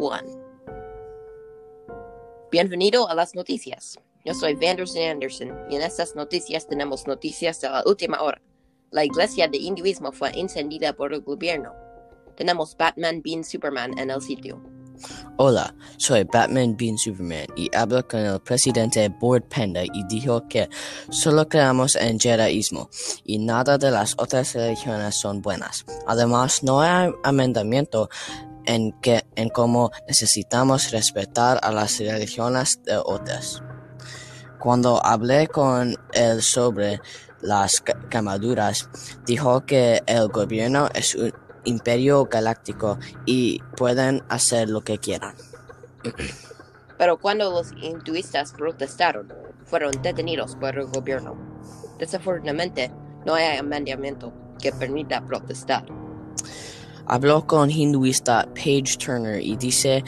one. Bienvenido a las noticias. Yo soy Vanderson Anderson y en estas noticias tenemos noticias de la última hora. La iglesia de hinduismo fue encendida por el gobierno. Tenemos Batman Bean Superman en el sitio. Hola, soy Batman Bean Superman y hablo con el presidente Board Panda y dijo que solo creamos en Jediismo y nada de las otras religiones son buenas. Además, no hay amendamiento en que en cómo necesitamos respetar a las religiones de otras. Cuando hablé con él sobre las camaduras, dijo que el gobierno es un imperio galáctico y pueden hacer lo que quieran. Pero cuando los hinduistas protestaron, fueron detenidos por el gobierno. Desafortunadamente, no hay amendamiento que permita protestar. Habló con hinduista Paige Turner y dice,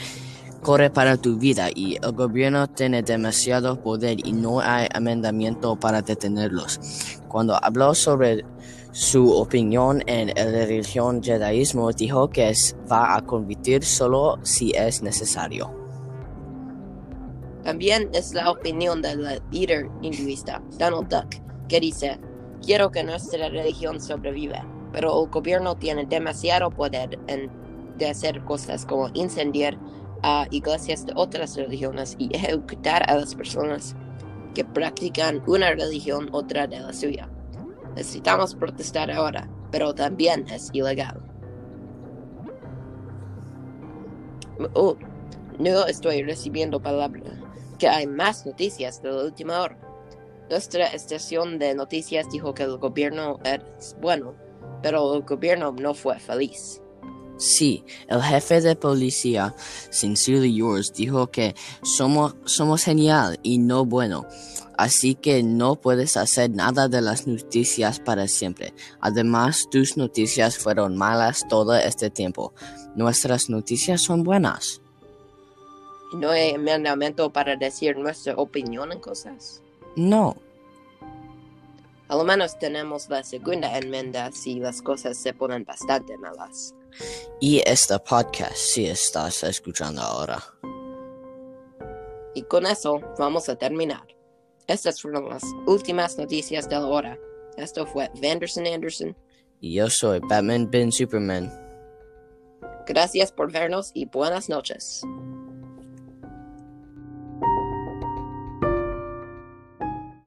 corre para tu vida y el gobierno tiene demasiado poder y no hay amendamiento para detenerlos. Cuando habló sobre su opinión en la religión judaísmo, dijo que es, va a convertir solo si es necesario. También es la opinión del líder hinduista, Donald Duck, que dice, quiero que nuestra religión sobreviva, pero el gobierno tiene demasiado poder en, de hacer cosas como incendiar a iglesias de otras religiones y ejecutar a las personas que practican una religión otra de la suya. Necesitamos protestar ahora, pero también es ilegal. Oh, no estoy recibiendo palabra. Que hay más noticias de la última hora. Nuestra estación de noticias dijo que el gobierno es bueno, pero el gobierno no fue feliz. Sí, el jefe de policía, Sincerely Yours, dijo que somos, somos genial y no bueno así que no puedes hacer nada de las noticias para siempre. Además, tus noticias fueron malas todo este tiempo. Nuestras noticias son buenas. ¿No hay enmendamiento para decir nuestra opinión en cosas? No. A lo menos tenemos la segunda enmienda si las cosas se ponen bastante malas. Y este podcast si estás escuchando ahora. Y con eso vamos a terminar. Estas fueron las últimas noticias de la hora. Esto fue Vanderson Anderson. Y yo soy Batman Ben Superman. Gracias por vernos y buenas noches.